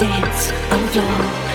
dance on the floor.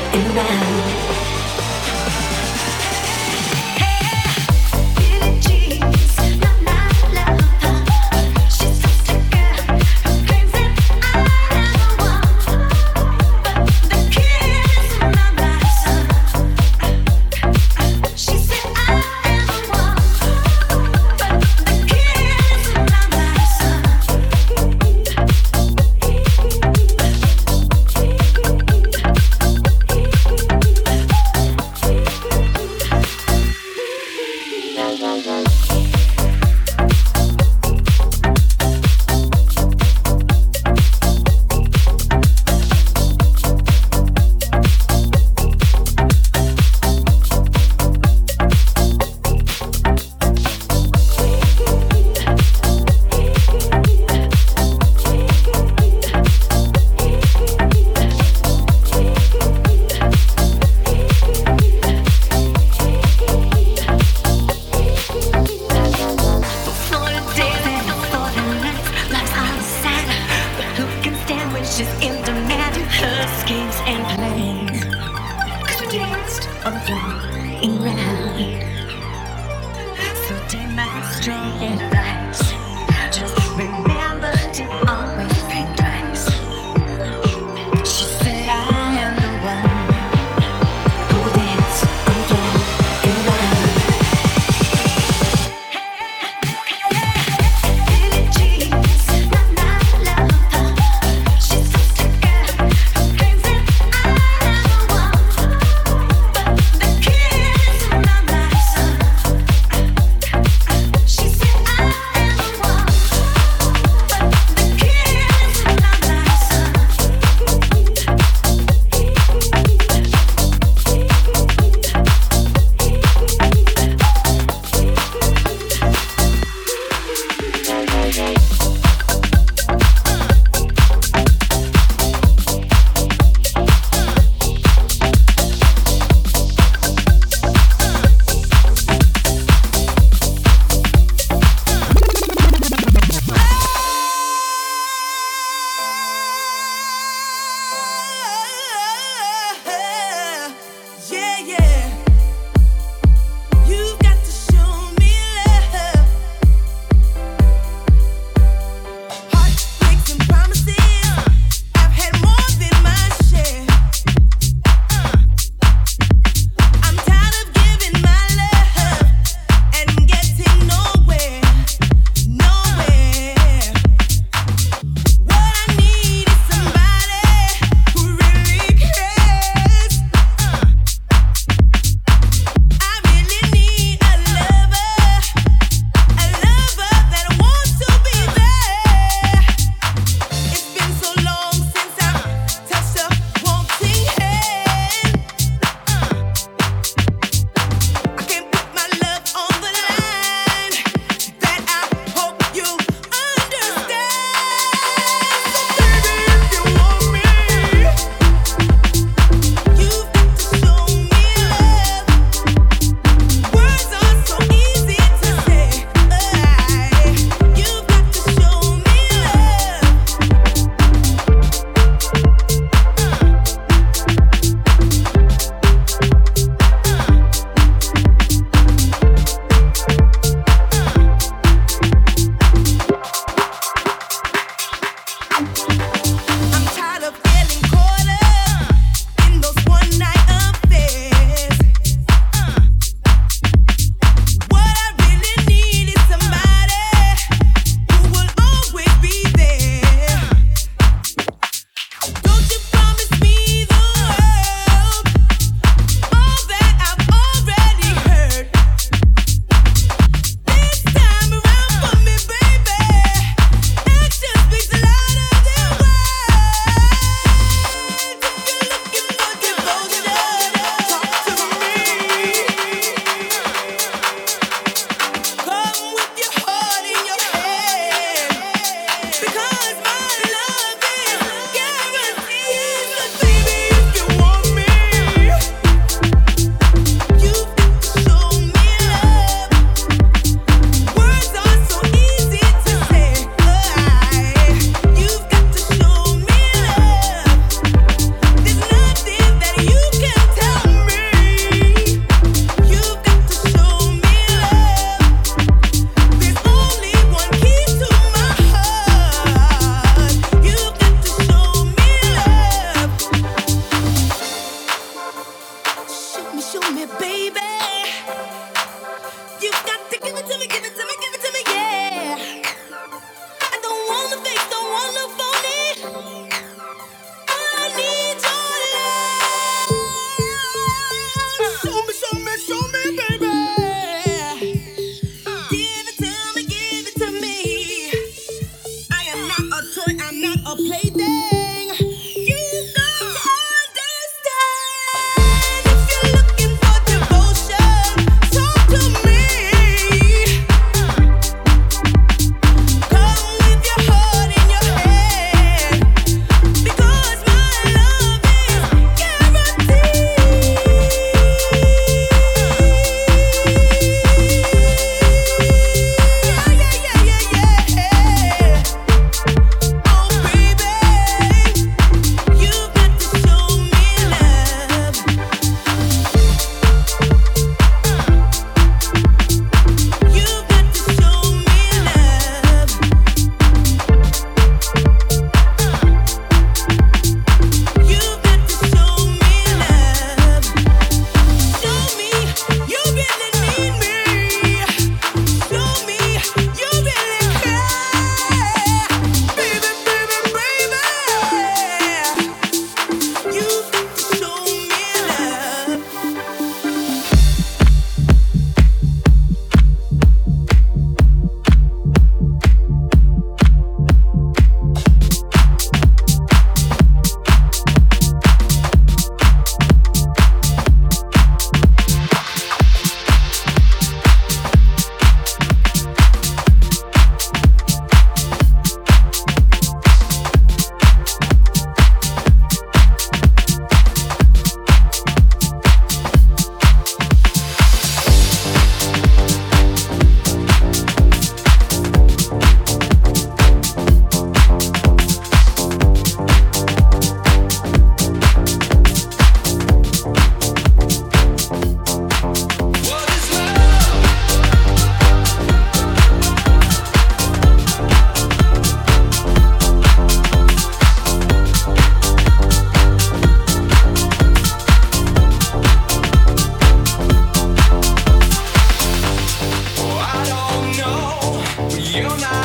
you.